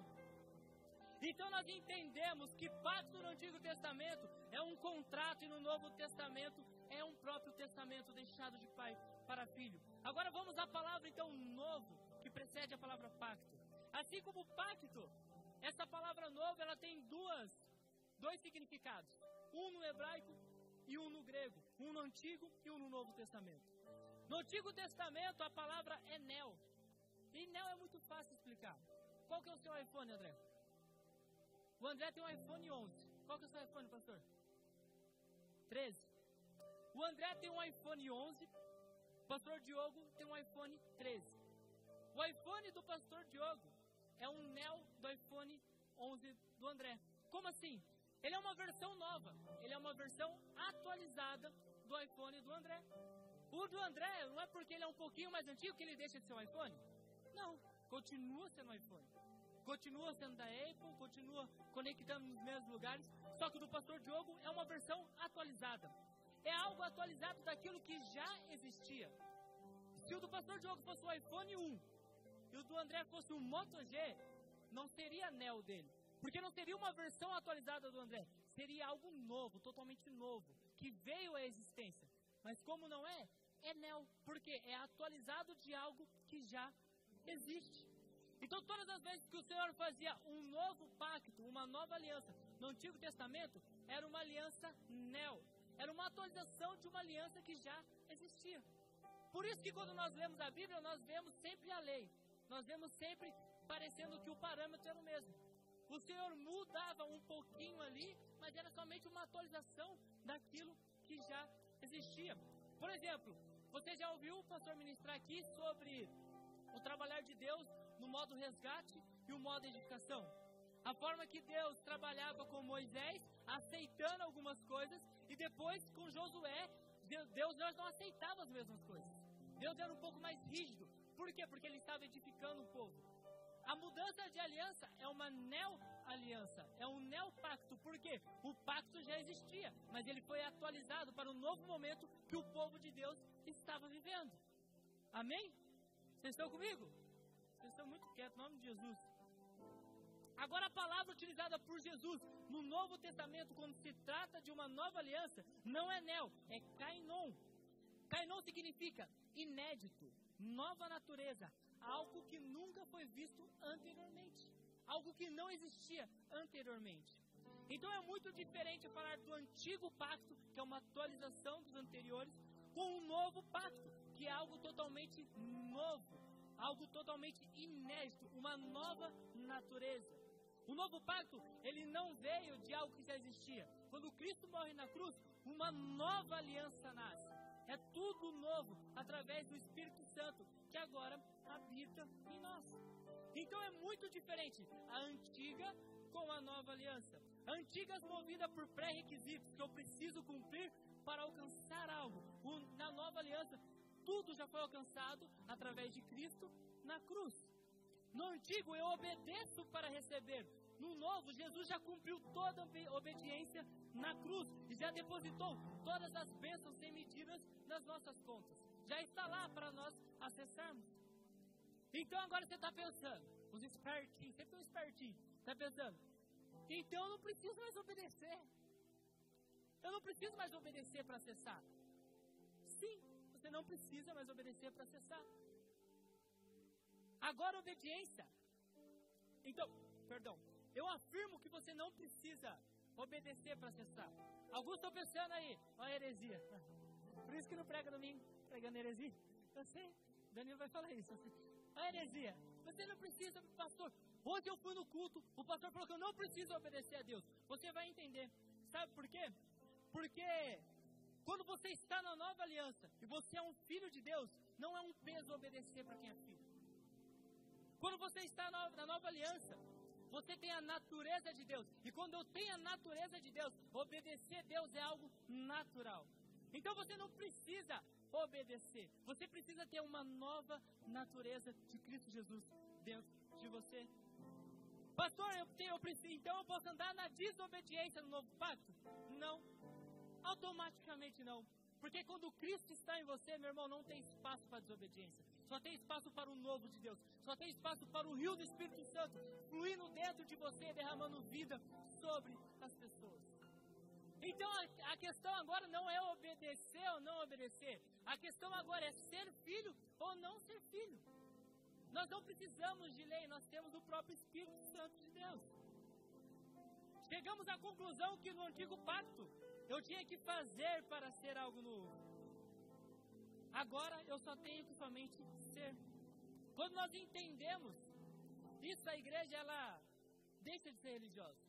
Então nós entendemos que pacto no Antigo Testamento é um contrato e no Novo Testamento é um próprio testamento deixado de pai para filho. Agora vamos à palavra então novo, que precede a palavra pacto. Assim como pacto, essa palavra novo ela tem duas, dois significados. Um no hebraico e um no grego. Um no Antigo e um no Novo Testamento. No Antigo Testamento a palavra é nel. E nel é muito fácil explicar. Qual que é o seu iPhone, André? O André tem um iPhone 11. Qual que é o seu iPhone, pastor? 13. O André tem um iPhone 11. O pastor Diogo tem um iPhone 13. O iPhone do pastor Diogo é um Neo do iPhone 11 do André. Como assim? Ele é uma versão nova. Ele é uma versão atualizada do iPhone do André. O do André não é porque ele é um pouquinho mais antigo que ele deixa de ser um iPhone. Não, continua sendo um iPhone continua sendo da Apple, continua conectando nos mesmos lugares, só que o do pastor Diogo é uma versão atualizada. É algo atualizado daquilo que já existia. Se o do pastor Diogo fosse o iPhone 1 e o do André fosse o Moto G, não seria Neo dele. Porque não seria uma versão atualizada do André. Seria algo novo, totalmente novo, que veio à existência. Mas como não é, é Neo. Porque é atualizado de algo que já existe. Então, todas as vezes que o Senhor fazia um novo pacto, uma nova aliança, no Antigo Testamento, era uma aliança neo. Era uma atualização de uma aliança que já existia. Por isso que quando nós lemos a Bíblia, nós vemos sempre a lei. Nós vemos sempre parecendo que o parâmetro era o mesmo. O Senhor mudava um pouquinho ali, mas era somente uma atualização daquilo que já existia. Por exemplo, você já ouviu o pastor ministrar aqui sobre o trabalhar de Deus no modo resgate e o modo edificação. A forma que Deus trabalhava com Moisés, aceitando algumas coisas, e depois com Josué, Deus não aceitava as mesmas coisas. Deus era um pouco mais rígido. Por quê? Porque ele estava edificando o povo. A mudança de aliança é uma neo-aliança, é um neo-pacto. Por quê? O pacto já existia, mas ele foi atualizado para o novo momento que o povo de Deus estava vivendo. Amém? Vocês estão comigo? Vocês estão muito quietos, em nome de Jesus. Agora, a palavra utilizada por Jesus no Novo Testamento, quando se trata de uma nova aliança, não é neo, é kainon. Kainon significa inédito, nova natureza, algo que nunca foi visto anteriormente, algo que não existia anteriormente. Então é muito diferente falar do antigo pacto, que é uma atualização dos anteriores, com um novo pacto, que é algo totalmente novo, algo totalmente inédito, uma nova natureza. O novo pacto, ele não veio de algo que já existia. Quando Cristo morre na cruz, uma nova aliança nasce. É tudo novo através do Espírito Santo que agora habita em nós. Então é muito diferente a antiga com a nova aliança. Antiga é movida por pré-requisitos que eu preciso cumprir para alcançar algo. O, na nova aliança, tudo já foi alcançado através de Cristo na cruz. No antigo, eu obedeço para receber. No novo, Jesus já cumpriu toda a obediência na cruz e já depositou todas as bênçãos sem medidas nas nossas contas. Já está lá para nós acessarmos. Então agora você está pensando, os espertinhos, sempre um espertinho, está pensando, então eu não preciso mais obedecer. Eu não preciso mais obedecer para acessar. Sim, você não precisa mais obedecer para acessar. Agora, obediência. Então, perdão, eu afirmo que você não precisa obedecer para acessar. Alguns estão pensando aí, ó a heresia. [LAUGHS] Por isso que não prega domingo, pregando heresia. Eu sei, Danilo vai falar isso. a heresia. Você não precisa, pastor. Hoje eu fui no culto, o pastor falou que eu não preciso obedecer a Deus. Você vai entender. Sabe por quê? Porque quando você está na nova aliança e você é um filho de Deus, não é um peso obedecer para quem é filho. Quando você está na nova aliança, você tem a natureza de Deus. E quando eu tenho a natureza de Deus, obedecer a Deus é algo natural. Então você não precisa obedecer. Você precisa ter uma nova natureza de Cristo Jesus dentro de você. Pastor, eu, tenho, eu preciso, então eu posso andar na desobediência no novo pacto? Não. Automaticamente não. Porque quando Cristo está em você, meu irmão, não tem espaço para desobediência. Só tem espaço para o novo de Deus. Só tem espaço para o rio do Espírito Santo fluindo dentro de você, derramando vida sobre as pessoas. Então a, a questão agora não é obedecer ou não obedecer. A questão agora é ser filho ou não ser filho. Nós não precisamos de lei, nós temos o próprio Espírito Santo de Deus. Chegamos à conclusão que no antigo pacto eu tinha que fazer para ser algo novo. Agora eu só tenho que somente ser. Quando nós entendemos isso, a igreja ela deixa de ser religiosa.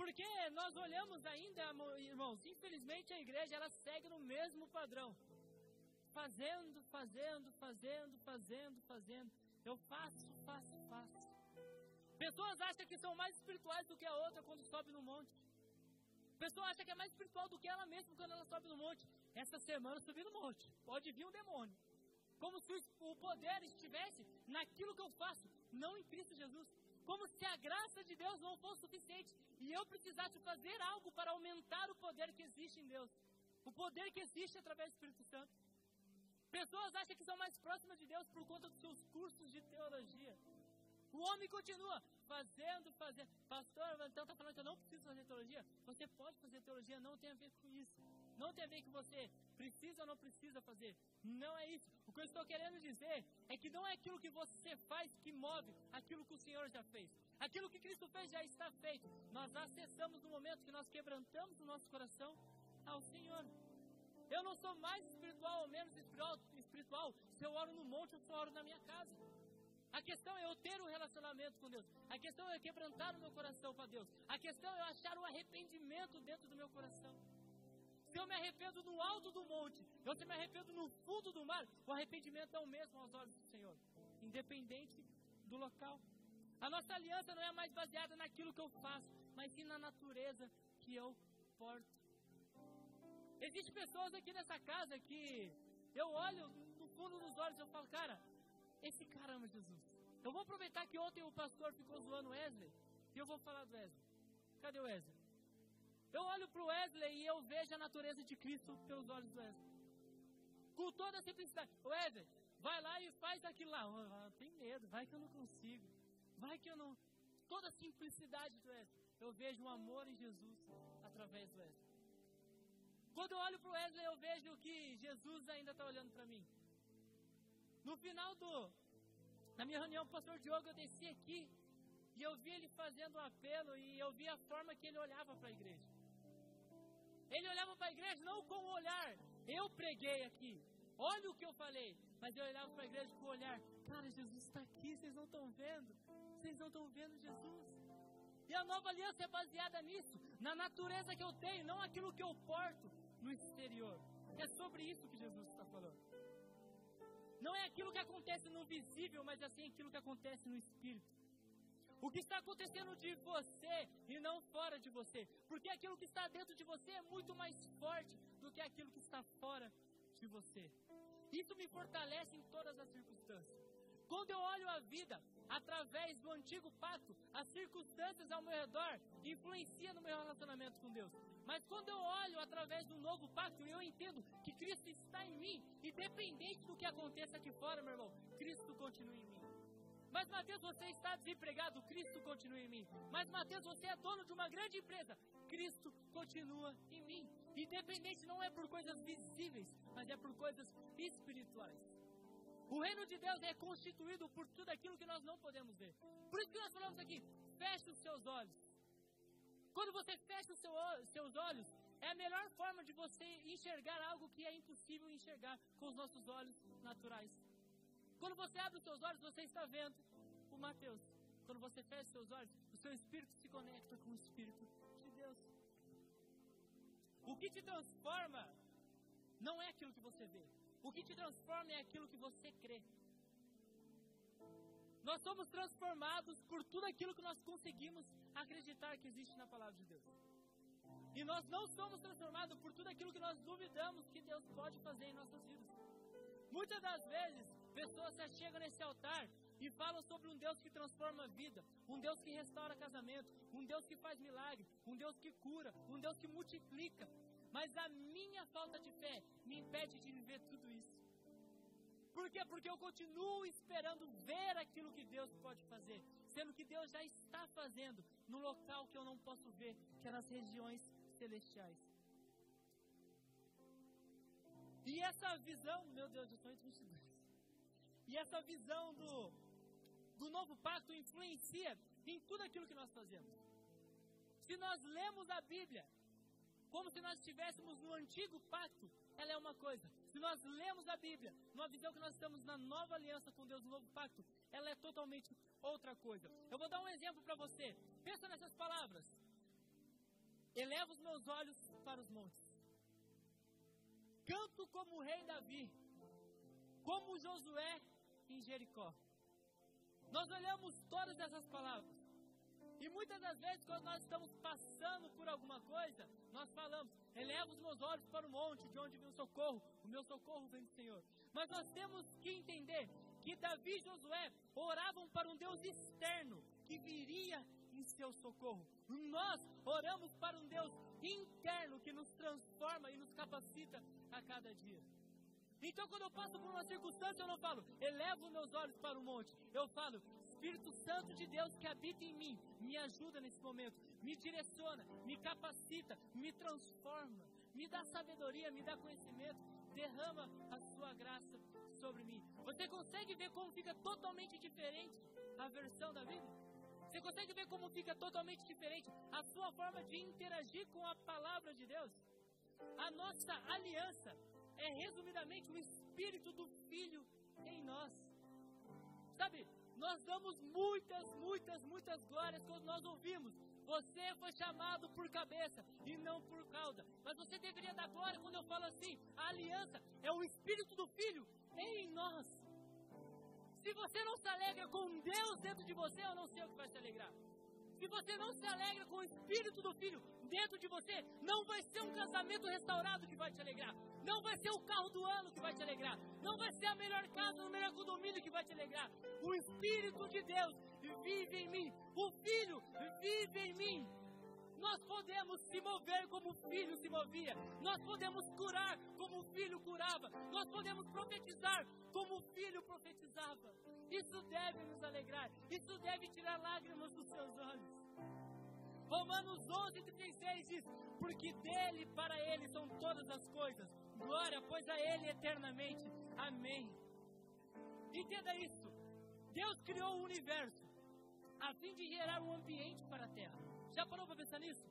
Porque nós olhamos ainda, irmãos, infelizmente a igreja ela segue no mesmo padrão. Fazendo, fazendo, fazendo, fazendo, fazendo. Eu faço, faço, faço. Pessoas acham que são mais espirituais do que a outra quando sobe no monte. Pessoa acha que é mais espiritual do que ela mesma quando ela sobe no monte. Essa semana subi no monte. Pode vir um demônio. Como se o poder estivesse naquilo que eu faço, não em Cristo Jesus como se a graça de Deus não fosse suficiente e eu precisasse fazer algo para aumentar o poder que existe em Deus, o poder que existe através do Espírito Santo. Pessoas acham que são mais próximas de Deus por conta dos seus cursos de teologia. O homem continua fazendo, fazendo. Pastor, então está falando que eu não preciso fazer teologia? Você pode fazer teologia, não tem a ver com isso. Não tem a ver com você precisa ou não precisa fazer. Não é isso. O que eu estou querendo dizer é que não é aquilo que você faz que move aquilo que o Senhor já fez. Aquilo que Cristo fez já está feito. Nós acessamos no momento que nós quebrantamos o nosso coração ao Senhor. Eu não sou mais espiritual ou menos espiritual, se eu oro no monte ou se eu oro na minha casa. A questão é eu ter um relacionamento com Deus. A questão é quebrantar o meu coração para Deus. A questão é eu achar o arrependimento dentro do meu coração. Se eu me arrependo no alto do monte, eu se me arrependo no fundo do mar, o arrependimento é o mesmo aos olhos do Senhor, independente do local. A nossa aliança não é mais baseada naquilo que eu faço, mas sim na natureza que eu porto. Existem pessoas aqui nessa casa que eu olho no fundo dos olhos e eu falo, cara, esse cara ama Jesus. Eu vou aproveitar que ontem o pastor ficou zoando Wesley e eu vou falar do Wesley. Cadê o Wesley? Eu olho para o Wesley e eu vejo a natureza de Cristo pelos olhos do Wesley. Com toda a simplicidade. Wesley, vai lá e faz aquilo lá. Oh, tem medo, vai que eu não consigo. Vai que eu não. Toda a simplicidade do Wesley. Eu vejo um amor em Jesus através do Wesley. Quando eu olho para o Wesley, eu vejo que Jesus ainda está olhando para mim. No final do, na minha reunião com o pastor Diogo, eu desci aqui e eu vi ele fazendo um apelo e eu vi a forma que ele olhava para a igreja. Ele olhava para a igreja não com o olhar, eu preguei aqui, olha o que eu falei, mas eu olhava para a igreja com o olhar, cara, Jesus está aqui, vocês não estão vendo, vocês não estão vendo Jesus. E a nova aliança é baseada nisso, na natureza que eu tenho, não aquilo que eu porto no exterior. É sobre isso que Jesus está falando. Não é aquilo que acontece no visível, mas assim aquilo que acontece no espírito. O que está acontecendo de você e não fora de você. Porque aquilo que está dentro de você é muito mais forte do que aquilo que está fora de você. Isso me fortalece em todas as circunstâncias. Quando eu olho a vida através do antigo pacto, as circunstâncias ao meu redor influenciam no meu relacionamento com Deus. Mas quando eu olho através do novo pacto, eu entendo que Cristo está em mim, independente do que aconteça aqui fora, meu irmão, Cristo continua em mim. Mas Mateus, você está desempregado, Cristo continua em mim. Mas Mateus, você é dono de uma grande empresa, Cristo continua em mim. Independente não é por coisas visíveis, mas é por coisas espirituais. O reino de Deus é constituído por tudo aquilo que nós não podemos ver. Por isso que nós falamos aqui, feche os seus olhos. Quando você fecha os seu, seus olhos, é a melhor forma de você enxergar algo que é impossível enxergar com os nossos olhos naturais. Quando você abre os seus olhos, você está vendo o Mateus. Quando você fecha os seus olhos, o seu espírito se conecta com o espírito de Deus. O que te transforma não é aquilo que você vê. O que te transforma é aquilo que você crê. Nós somos transformados por tudo aquilo que nós conseguimos acreditar que existe na palavra de Deus. E nós não somos transformados por tudo aquilo que nós duvidamos que Deus pode fazer em nossas vidas. Muitas das vezes, pessoas se chegam nesse altar e falam sobre um Deus que transforma a vida, um Deus que restaura casamento, um Deus que faz milagre, um Deus que cura, um Deus que multiplica. Mas a minha falta de fé me impede de viver tudo isso. Por quê? Porque eu continuo esperando ver aquilo que Deus pode fazer, sendo que Deus já está fazendo no local que eu não posso ver, que é nas regiões celestiais. E essa visão, meu Deus, eu sou 22. E essa visão do, do novo pacto influencia em tudo aquilo que nós fazemos. Se nós lemos a Bíblia como se nós estivéssemos no antigo pacto, ela é uma coisa. Se nós lemos a Bíblia, numa visão que nós estamos na nova aliança com Deus, no novo pacto, ela é totalmente outra coisa. Eu vou dar um exemplo para você. Pensa nessas palavras. Eleva os meus olhos para os montes. Canto como o rei Davi, como Josué em Jericó. Nós olhamos todas essas palavras. E muitas das vezes, quando nós estamos passando por alguma coisa, eleva os meus olhos para o monte, de onde vem o socorro. O meu socorro vem do Senhor. Mas nós temos que entender que Davi e Josué oravam para um Deus externo que viria em seu socorro. Nós oramos para um Deus interno que nos transforma e nos capacita a cada dia. Então, quando eu passo por uma circunstância, eu não falo, elevo meus olhos para o monte. Eu falo, Espírito Santo de Deus que habita em mim, me ajuda nesse momento, me direciona, me capacita, me transforma, me dá sabedoria, me dá conhecimento, derrama a sua graça sobre mim. Você consegue ver como fica totalmente diferente a versão da Bíblia? Você consegue ver como fica totalmente diferente a sua forma de interagir com a palavra de Deus? A nossa aliança é resumidamente o Espírito do Filho em nós. Sabe, nós damos muitas, muitas, muitas glórias quando nós ouvimos. Você foi chamado por cabeça e não por cauda. Mas você deveria dar glória quando eu falo assim: a aliança é o Espírito do Filho em nós. Se você não se alegra com Deus dentro de você, eu não sei o que vai se alegrar. Se você não se alegra com o Espírito do Filho dentro de você, não vai ser um casamento restaurado que vai te alegrar. Não vai ser o carro do ano que vai te alegrar. Não vai ser a melhor casa, o melhor condomínio que vai te alegrar. O Espírito de Deus vive em mim. O Filho vive em mim. Nós podemos se mover como o filho se movia. Nós podemos curar como o filho curava. Nós podemos profetizar como o filho profetizava. Isso deve nos alegrar. Isso deve tirar lágrimas dos seus olhos. Romanos 11, 36 diz: Porque dele, para ele são todas as coisas. Glória, pois a ele eternamente. Amém. Entenda isso. Deus criou o universo a fim de gerar um ambiente para a terra. Já parou para pensar nisso?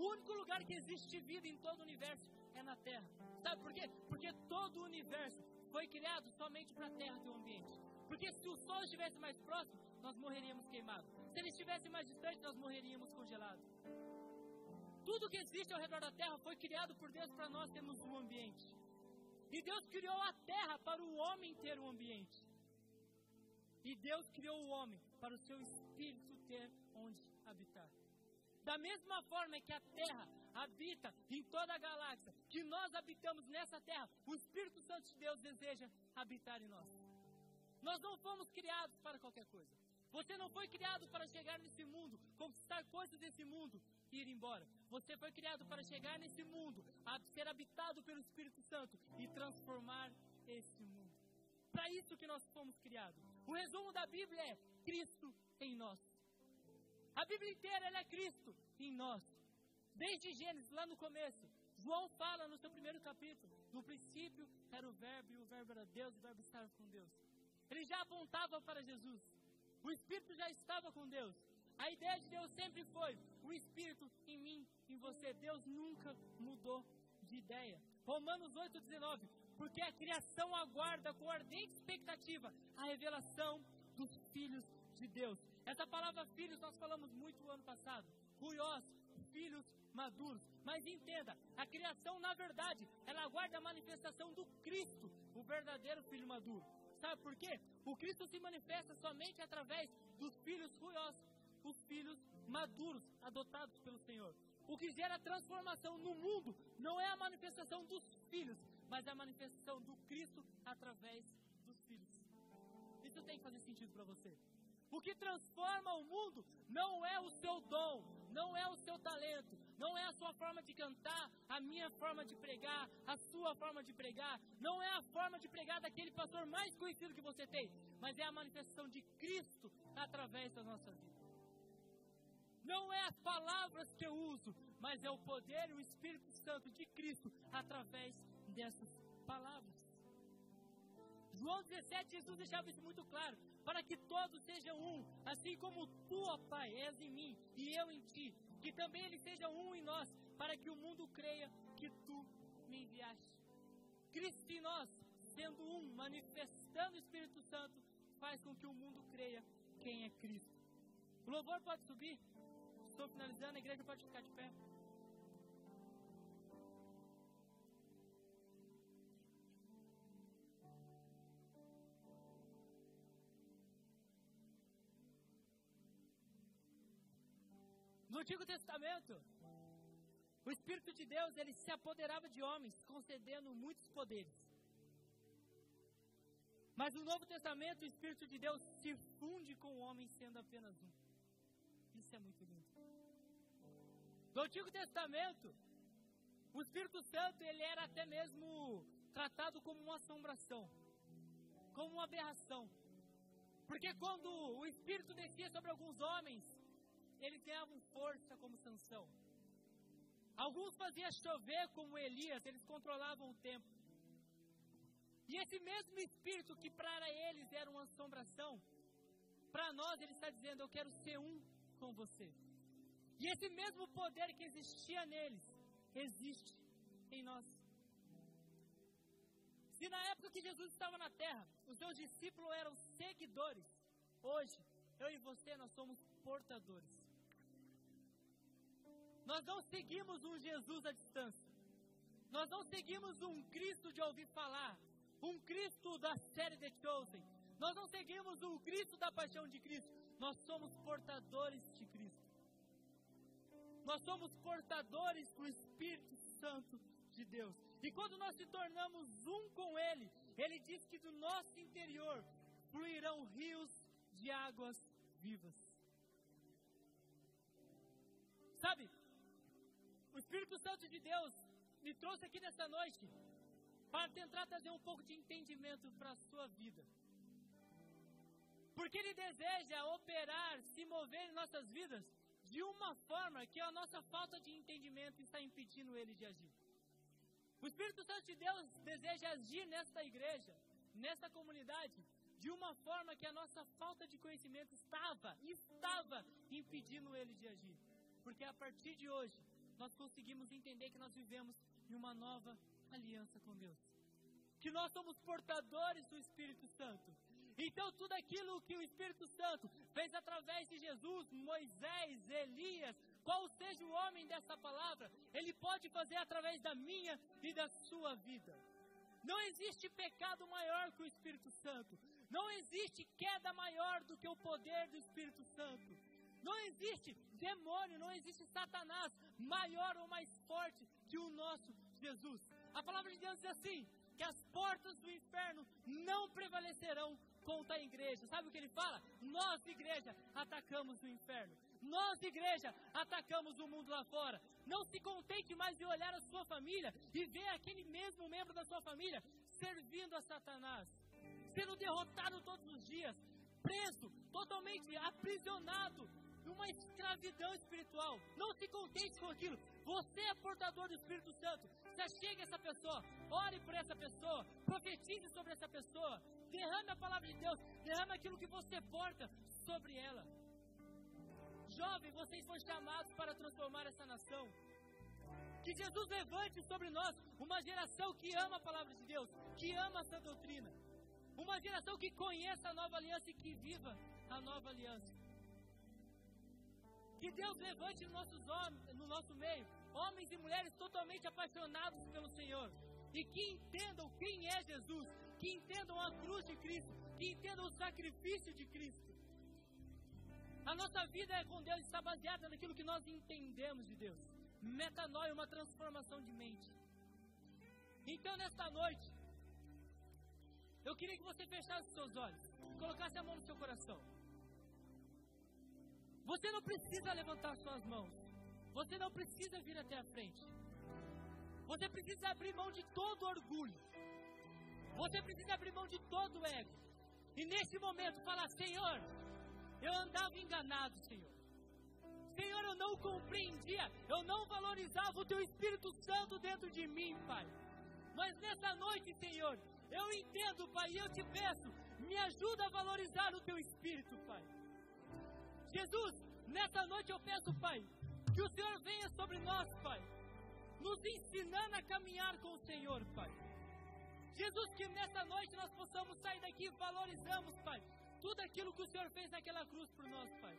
O único lugar que existe vida em todo o universo é na Terra. Sabe por quê? Porque todo o universo foi criado somente para a Terra ter um ambiente. Porque se o Sol estivesse mais próximo, nós morreríamos queimados. Se ele estivesse mais distante, nós morreríamos congelados. Tudo que existe ao redor da Terra foi criado por Deus para nós termos um ambiente. E Deus criou a Terra para o homem ter um ambiente. E Deus criou o homem para o seu espírito ter onde habitar. Da mesma forma que a Terra habita em toda a galáxia, que nós habitamos nessa Terra, o Espírito Santo de Deus deseja habitar em nós. Nós não fomos criados para qualquer coisa. Você não foi criado para chegar nesse mundo, conquistar coisas desse mundo e ir embora. Você foi criado para chegar nesse mundo, ser habitado pelo Espírito Santo e transformar esse mundo. Para isso que nós fomos criados. O resumo da Bíblia é Cristo em nós. A Bíblia inteira é Cristo em nós. Desde Gênesis, lá no começo, João fala no seu primeiro capítulo: no princípio era o Verbo, e o Verbo era Deus, e o Verbo estava com Deus. Ele já apontava para Jesus. O Espírito já estava com Deus. A ideia de Deus sempre foi: o Espírito em mim, em você. Deus nunca mudou de ideia. Romanos 8,19. Porque a criação aguarda com ardente expectativa a revelação dos filhos de Deus. Essa palavra filhos nós falamos muito no ano passado. Ruiós, filhos maduros. Mas entenda, a criação, na verdade, ela aguarda a manifestação do Cristo, o verdadeiro filho maduro. Sabe por quê? O Cristo se manifesta somente através dos filhos ruiós, os filhos maduros, adotados pelo Senhor. O que gera transformação no mundo não é a manifestação dos filhos, mas a manifestação do Cristo através dos filhos. Isso tem que fazer sentido para você. O que transforma o mundo não é o seu dom, não é o seu talento, não é a sua forma de cantar, a minha forma de pregar, a sua forma de pregar, não é a forma de pregar daquele pastor mais conhecido que você tem, mas é a manifestação de Cristo através da nossa vida. Não é as palavras que eu uso, mas é o poder e o Espírito Santo de Cristo através dessas palavras. João 17, Jesus deixava isso muito claro, para que todos sejam um, assim como tu, ó Pai, és em mim e eu em ti, que também eles sejam um em nós, para que o mundo creia que tu me enviaste. Cristo em nós, sendo um, manifestando o Espírito Santo, faz com que o mundo creia quem é Cristo. O louvor pode subir? Estou finalizando, a igreja pode ficar de pé. Antigo Testamento, o Espírito de Deus ele se apoderava de homens, concedendo muitos poderes. Mas no Novo Testamento, o Espírito de Deus se funde com o homem, sendo apenas um. Isso é muito lindo. No Antigo Testamento, o Espírito Santo ele era até mesmo tratado como uma assombração, como uma aberração. Porque quando o Espírito descia sobre alguns homens, eles ganhavam força como Sansão. Alguns faziam chover como Elias, eles controlavam o tempo. E esse mesmo Espírito que para eles era uma assombração, para nós ele está dizendo: Eu quero ser um com você. E esse mesmo poder que existia neles, existe em nós. Se na época que Jesus estava na terra, os seus discípulos eram seguidores, hoje, eu e você, nós somos portadores. Nós não seguimos um Jesus à distância. Nós não seguimos um Cristo de ouvir falar, um Cristo da série The Chosen. Nós não seguimos um Cristo da paixão de Cristo. Nós somos portadores de Cristo. Nós somos portadores do Espírito Santo de Deus. E quando nós se tornamos um com Ele, Ele diz que do nosso interior fluirão rios de águas vivas. Sabe, o Espírito Santo de Deus me trouxe aqui nessa noite para tentar trazer um pouco de entendimento para a sua vida. Porque Ele deseja operar, se mover em nossas vidas de uma forma que a nossa falta de entendimento está impedindo ele de agir. O Espírito Santo de Deus deseja agir nesta igreja, nesta comunidade, de uma forma que a nossa falta de conhecimento estava, estava impedindo ele de agir. Porque a partir de hoje, nós conseguimos entender que nós vivemos em uma nova aliança com Deus. Que nós somos portadores do Espírito Santo. Então, tudo aquilo que o Espírito Santo fez através de Jesus, Moisés, Elias, qual seja o homem dessa palavra, ele pode fazer através da minha e da sua vida. Não existe pecado maior que o Espírito Santo. Não existe queda maior do que o poder do Espírito Santo. Não existe demônio, não existe Satanás maior ou mais forte que o nosso Jesus. A palavra de Deus diz assim: que as portas do inferno não prevalecerão contra a igreja. Sabe o que ele fala? Nós, igreja, atacamos o inferno. Nós, igreja, atacamos o mundo lá fora. Não se contente mais de olhar a sua família e ver aquele mesmo membro da sua família servindo a Satanás, sendo derrotado todos os dias, preso, totalmente aprisionado numa escravidão espiritual. Não se contente com aquilo. Você é portador do Espírito Santo. Já chega essa pessoa, ore por essa pessoa, profetize sobre essa pessoa, derrame a palavra de Deus, derrame aquilo que você porta sobre ela. Jovem, vocês foram chamados para transformar essa nação. Que Jesus levante sobre nós uma geração que ama a palavra de Deus, que ama essa doutrina. Uma geração que conheça a nova aliança e que viva a nova aliança. Que Deus levante no, nossos homens, no nosso meio homens e mulheres totalmente apaixonados pelo Senhor e que entendam quem é Jesus, que entendam a cruz de Cristo, que entendam o sacrifício de Cristo. A nossa vida com Deus está baseada naquilo que nós entendemos de Deus. Metanoia, uma transformação de mente. Então, nesta noite, eu queria que você fechasse seus olhos, colocasse a mão no seu coração. Você não precisa levantar suas mãos. Você não precisa vir até a frente. Você precisa abrir mão de todo orgulho. Você precisa abrir mão de todo ego. E nesse momento falar: Senhor, eu andava enganado, Senhor. Senhor, eu não compreendia, eu não valorizava o Teu Espírito Santo dentro de mim, Pai. Mas nessa noite, Senhor, eu entendo, Pai, e eu te peço, me ajuda a valorizar o Teu Espírito, Pai. Jesus, nessa noite eu peço, Pai, que o Senhor venha sobre nós, Pai, nos ensinando a caminhar com o Senhor, Pai. Jesus, que nessa noite nós possamos sair daqui e valorizamos, Pai, tudo aquilo que o Senhor fez naquela cruz por nós, Pai.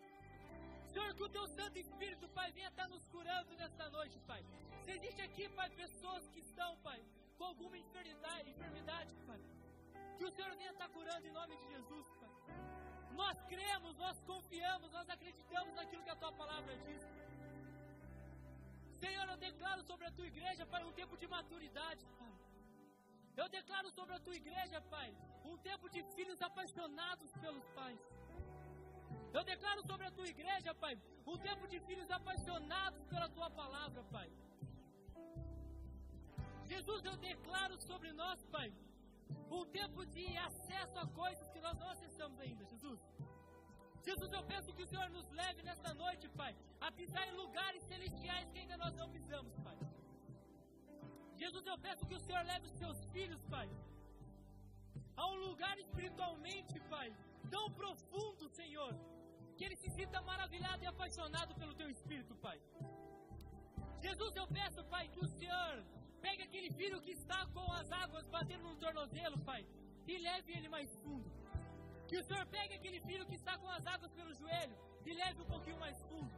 Senhor, que o Teu Santo Espírito, Pai, venha estar nos curando nesta noite, Pai. Se existe aqui, Pai, pessoas que estão, Pai, com alguma enfermidade, enfermidade, Pai, que o Senhor venha estar curando em nome de Jesus, Pai. Nós cremos, nós confiamos, nós acreditamos naquilo que a Tua palavra diz. Senhor, eu declaro sobre a Tua igreja, Pai, um tempo de maturidade, Pai. Eu declaro sobre a tua igreja, Pai, um tempo de filhos apaixonados pelos pais. Eu declaro sobre a tua igreja, Pai, um tempo de filhos apaixonados pela tua palavra, Pai. Jesus, eu declaro sobre nós, Pai, um tempo de acesso a coisas que nós não. Jesus, eu peço que o Senhor nos leve nesta noite, Pai, a pisar em lugares celestiais que ainda nós não pisamos, Pai. Jesus, eu peço que o Senhor leve os seus filhos, Pai, a um lugar espiritualmente, Pai, tão profundo, Senhor, que ele se sinta maravilhado e apaixonado pelo Teu Espírito, Pai. Jesus, eu peço, Pai, que o Senhor pegue aquele filho que está com as águas batendo no tornozelo, Pai, e leve ele mais fundo. Que o Senhor pegue aquele filho que está com as águas pelo joelho e leve um pouquinho mais fundo.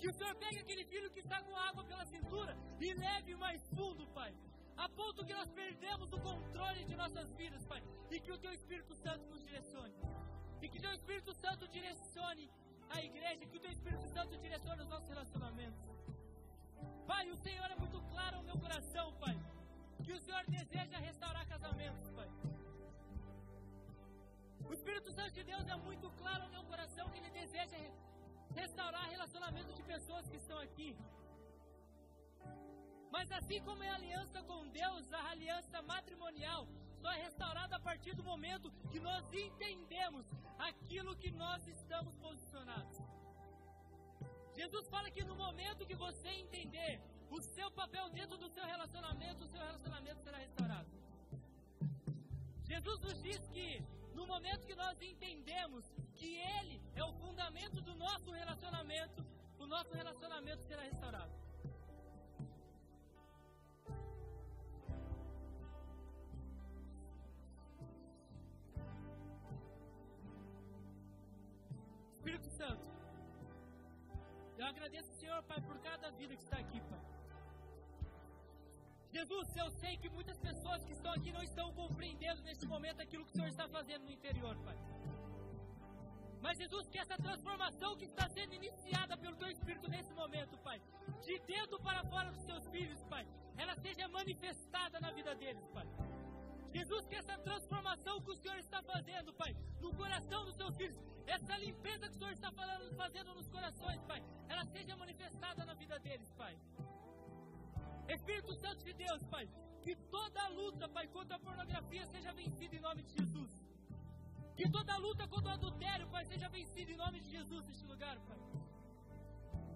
Que o Senhor pegue aquele filho que está com água pela cintura e leve mais fundo, Pai. A ponto que nós perdemos o controle de nossas vidas, Pai. E que o Teu Espírito Santo nos direcione. E que o Teu Espírito Santo direcione a igreja. Que o Teu Espírito Santo direcione os nossos relacionamentos. Pai, o Senhor é muito claro no meu coração, Pai. Que o Senhor deseja restaurar casamentos, Pai. O Espírito Santo de Deus é muito claro no meu coração que Ele deseja restaurar relacionamentos de pessoas que estão aqui. Mas assim como é a aliança com Deus, a aliança matrimonial só é restaurada a partir do momento que nós entendemos aquilo que nós estamos posicionados. Jesus fala que no momento que você entender o seu papel dentro do seu relacionamento, o seu relacionamento será restaurado. Jesus nos diz que no momento que nós entendemos que Ele é o fundamento do nosso relacionamento, o nosso relacionamento será restaurado. Espírito Santo, eu agradeço, Senhor, Pai, por cada vida que está aqui, Pai. Jesus, eu sei que muitas pessoas que estão aqui não estão compreendendo nesse momento aquilo que o Senhor está fazendo no interior, Pai. Mas Jesus, que essa transformação que está sendo iniciada pelo Teu Espírito nesse momento, Pai, de dentro para fora dos Teus filhos, Pai, ela seja manifestada na vida deles, Pai. Jesus, que essa transformação que o Senhor está fazendo, Pai, no coração dos Teus filhos, essa limpeza que o Senhor está fazendo nos corações, Pai, ela seja manifestada na vida deles, Pai. Espírito Santo de Deus, Pai, que toda luta, Pai, contra a pornografia seja vencida em nome de Jesus. Que toda luta contra o adultério, Pai, seja vencida em nome de Jesus neste lugar, Pai.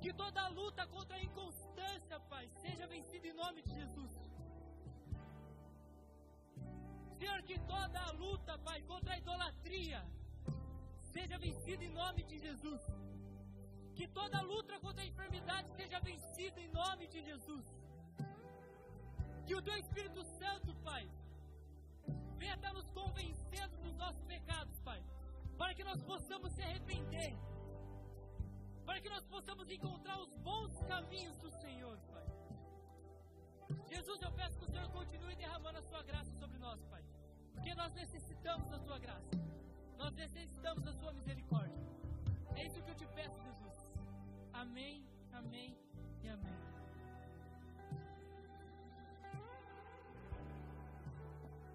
Que toda luta contra a inconstância, Pai, seja vencida em nome de Jesus. Senhor, que toda luta, Pai, contra a idolatria seja vencida em nome de Jesus. Que toda luta contra a enfermidade seja vencida em nome de Jesus. Que o Teu Espírito Santo, Pai, venha estar nos convencendo dos nossos pecados, Pai. Para que nós possamos se arrepender. Para que nós possamos encontrar os bons caminhos do Senhor, Pai. Jesus, eu peço que o Senhor continue derramando a sua graça sobre nós, Pai. Porque nós necessitamos da sua graça. Nós necessitamos da sua misericórdia. É isso que eu te peço, Jesus. Amém, amém e amém.